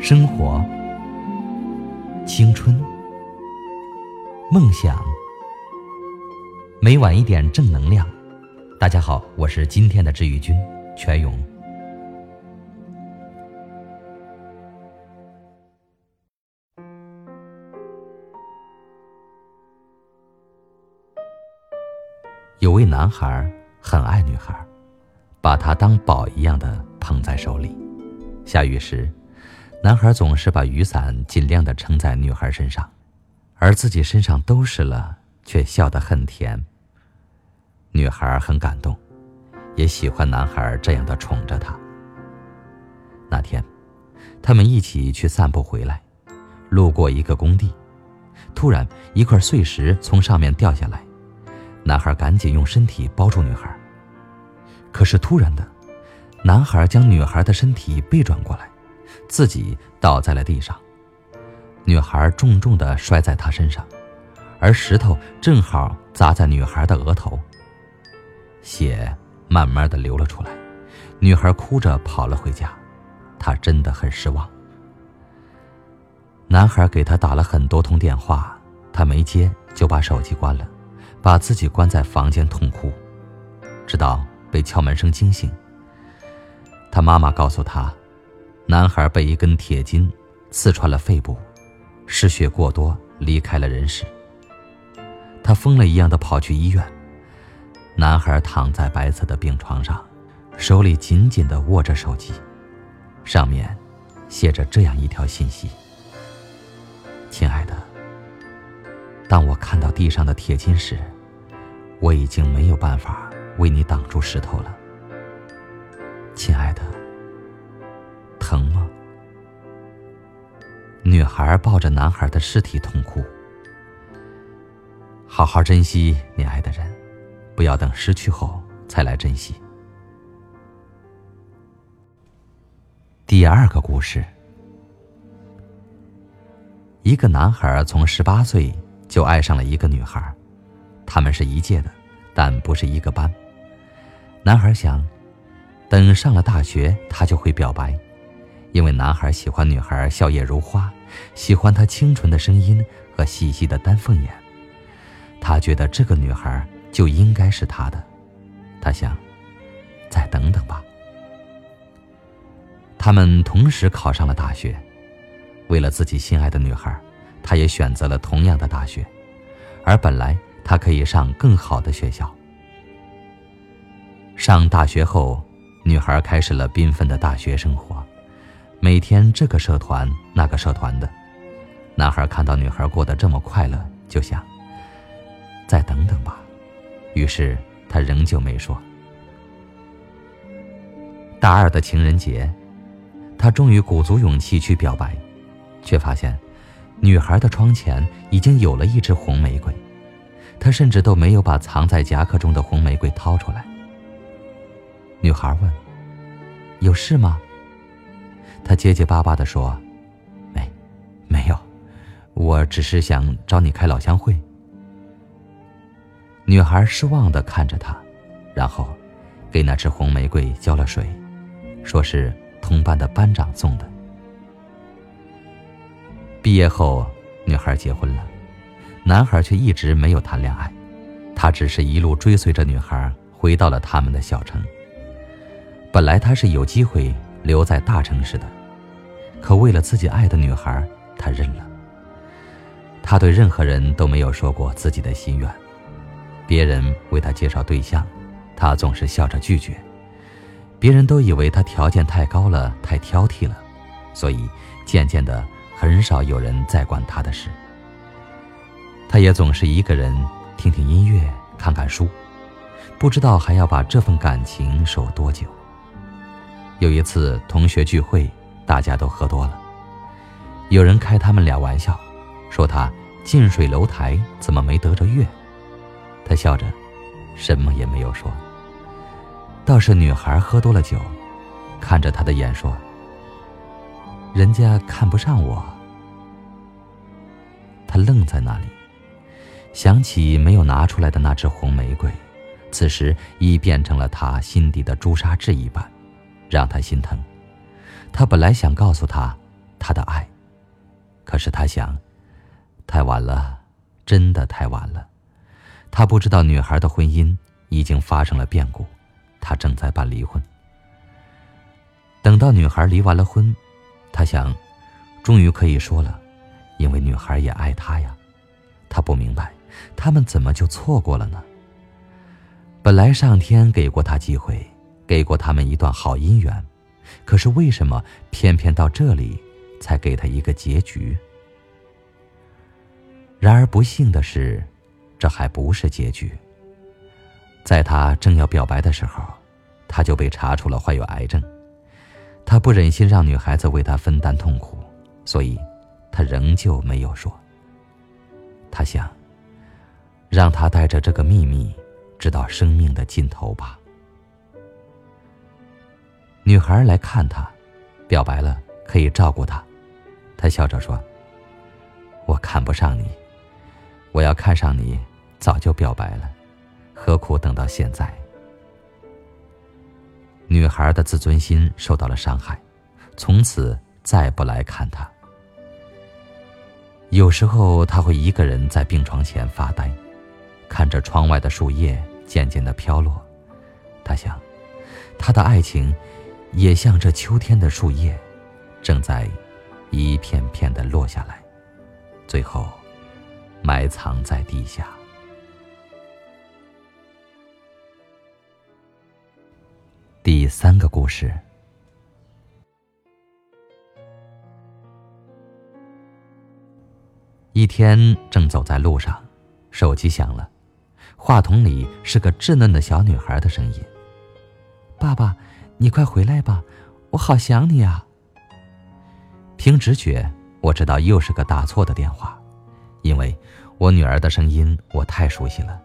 生活、青春、梦想，每晚一点正能量。大家好，我是今天的治愈君全勇。有位男孩很爱女孩，把她当宝一样的捧在手里。下雨时，男孩总是把雨伞尽量的撑在女孩身上，而自己身上都湿了，却笑得很甜。女孩很感动，也喜欢男孩这样的宠着她。那天，他们一起去散步回来，路过一个工地，突然一块碎石从上面掉下来，男孩赶紧用身体包住女孩。可是突然的。男孩将女孩的身体背转过来，自己倒在了地上。女孩重重的摔在他身上，而石头正好砸在女孩的额头。血慢慢的流了出来，女孩哭着跑了回家。她真的很失望。男孩给她打了很多通电话，她没接，就把手机关了，把自己关在房间痛哭，直到被敲门声惊醒。他妈妈告诉他，男孩被一根铁筋刺穿了肺部，失血过多，离开了人世。他疯了一样的跑去医院，男孩躺在白色的病床上，手里紧紧的握着手机，上面写着这样一条信息：“亲爱的，当我看到地上的铁筋时，我已经没有办法为你挡住石头了。”女孩抱着男孩的尸体痛哭。好好珍惜你爱的人，不要等失去后才来珍惜。第二个故事：一个男孩从十八岁就爱上了一个女孩，他们是一届的，但不是一个班。男孩想。等上了大学，他就会表白，因为男孩喜欢女孩笑靥如花，喜欢她清纯的声音和细细的丹凤眼。他觉得这个女孩就应该是他的。他想，再等等吧。他们同时考上了大学，为了自己心爱的女孩，他也选择了同样的大学，而本来他可以上更好的学校。上大学后。女孩开始了缤纷的大学生活，每天这个社团那个社团的。男孩看到女孩过得这么快乐，就想再等等吧。于是他仍旧没说。大二的情人节，他终于鼓足勇气去表白，却发现女孩的窗前已经有了一支红玫瑰，他甚至都没有把藏在夹克中的红玫瑰掏出来。女孩问：“有事吗？”他结结巴巴的说：“没，没有，我只是想找你开老乡会。”女孩失望的看着他，然后给那只红玫瑰浇了水，说是同班的班长送的。毕业后，女孩结婚了，男孩却一直没有谈恋爱，他只是一路追随着女孩回到了他们的小城。本来他是有机会留在大城市的，可为了自己爱的女孩，他认了。他对任何人都没有说过自己的心愿，别人为他介绍对象，他总是笑着拒绝。别人都以为他条件太高了，太挑剔了，所以渐渐的很少有人再管他的事。他也总是一个人听听音乐，看看书，不知道还要把这份感情守多久。有一次同学聚会，大家都喝多了。有人开他们俩玩笑，说他近水楼台怎么没得着月？他笑着，什么也没有说。倒是女孩喝多了酒，看着他的眼说：“人家看不上我。”他愣在那里，想起没有拿出来的那只红玫瑰，此时已变成了他心底的朱砂痣一般。让他心疼，他本来想告诉她他的爱，可是他想，太晚了，真的太晚了。他不知道女孩的婚姻已经发生了变故，他正在办离婚。等到女孩离完了婚，他想，终于可以说了，因为女孩也爱他呀。他不明白，他们怎么就错过了呢？本来上天给过他机会，给过他们一段好姻缘。可是为什么偏偏到这里才给他一个结局？然而不幸的是，这还不是结局。在他正要表白的时候，他就被查出了患有癌症。他不忍心让女孩子为他分担痛苦，所以，他仍旧没有说。他想，让他带着这个秘密，直到生命的尽头吧。女孩来看他，表白了可以照顾他。他笑着说：“我看不上你，我要看上你早就表白了，何苦等到现在？”女孩的自尊心受到了伤害，从此再不来看他。有时候他会一个人在病床前发呆，看着窗外的树叶渐渐的飘落。他想，他的爱情。也像这秋天的树叶，正在一片片的落下来，最后埋藏在地下。第三个故事。一天正走在路上，手机响了，话筒里是个稚嫩的小女孩的声音：“爸爸。”你快回来吧，我好想你啊！凭直觉，我知道又是个打错的电话，因为我女儿的声音我太熟悉了。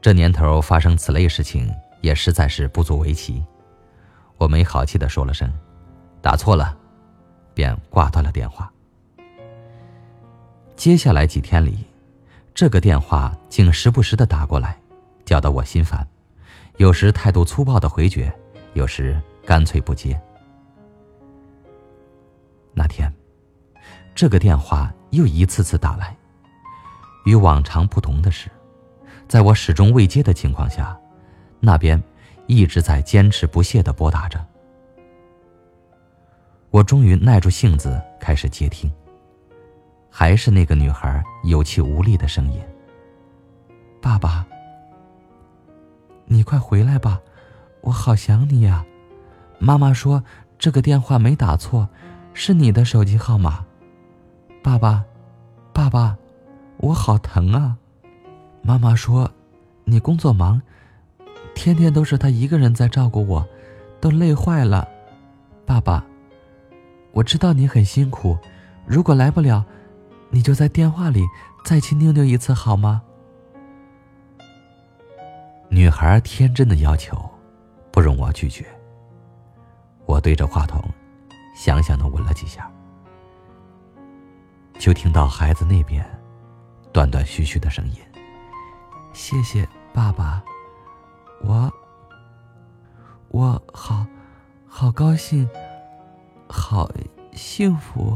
这年头发生此类事情也实在是不足为奇。我没好气的说了声“打错了”，便挂断了电话。接下来几天里，这个电话竟时不时的打过来，叫得我心烦，有时态度粗暴的回绝。有时干脆不接。那天，这个电话又一次次打来。与往常不同的是，在我始终未接的情况下，那边一直在坚持不懈的拨打着。我终于耐住性子开始接听，还是那个女孩有气无力的声音：“爸爸，你快回来吧。”我好想你呀，妈妈说这个电话没打错，是你的手机号码。爸爸，爸爸，我好疼啊！妈妈说，你工作忙，天天都是他一个人在照顾我，都累坏了。爸爸，我知道你很辛苦，如果来不了，你就在电话里再亲妞妞一次好吗？女孩天真的要求。不容我拒绝。我对着话筒，想想的吻了几下，就听到孩子那边断断续续的声音：“谢谢爸爸，我我好好高兴，好幸福。”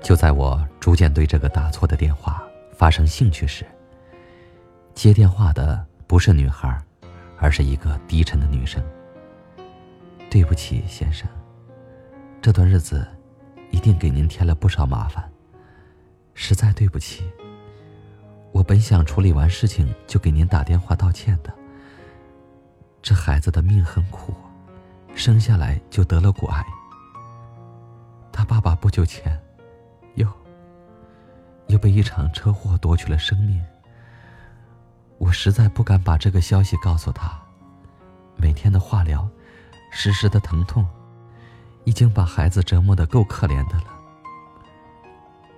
就在我逐渐对这个打错的电话发生兴趣时。接电话的不是女孩，而是一个低沉的女声。对不起，先生，这段日子一定给您添了不少麻烦，实在对不起。我本想处理完事情就给您打电话道歉的。这孩子的命很苦，生下来就得了骨癌。他爸爸不久前又又被一场车祸夺去了生命。我实在不敢把这个消息告诉他。每天的化疗，时时的疼痛，已经把孩子折磨得够可怜的了。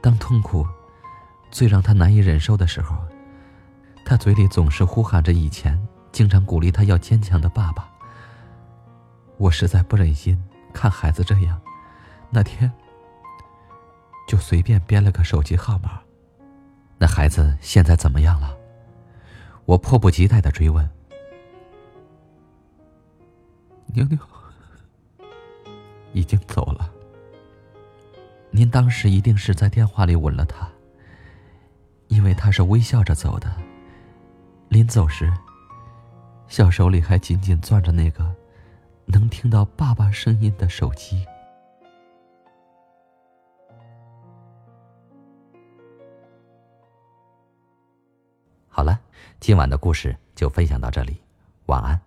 当痛苦最让他难以忍受的时候，他嘴里总是呼喊着以前经常鼓励他要坚强的爸爸。我实在不忍心看孩子这样，那天就随便编了个手机号码。那孩子现在怎么样了？我迫不及待的追问：“妞妞已经走了。您当时一定是在电话里吻了她，因为她是微笑着走的。临走时，小手里还紧紧攥着那个能听到爸爸声音的手机。好了，今晚的故事就分享到这里晚安。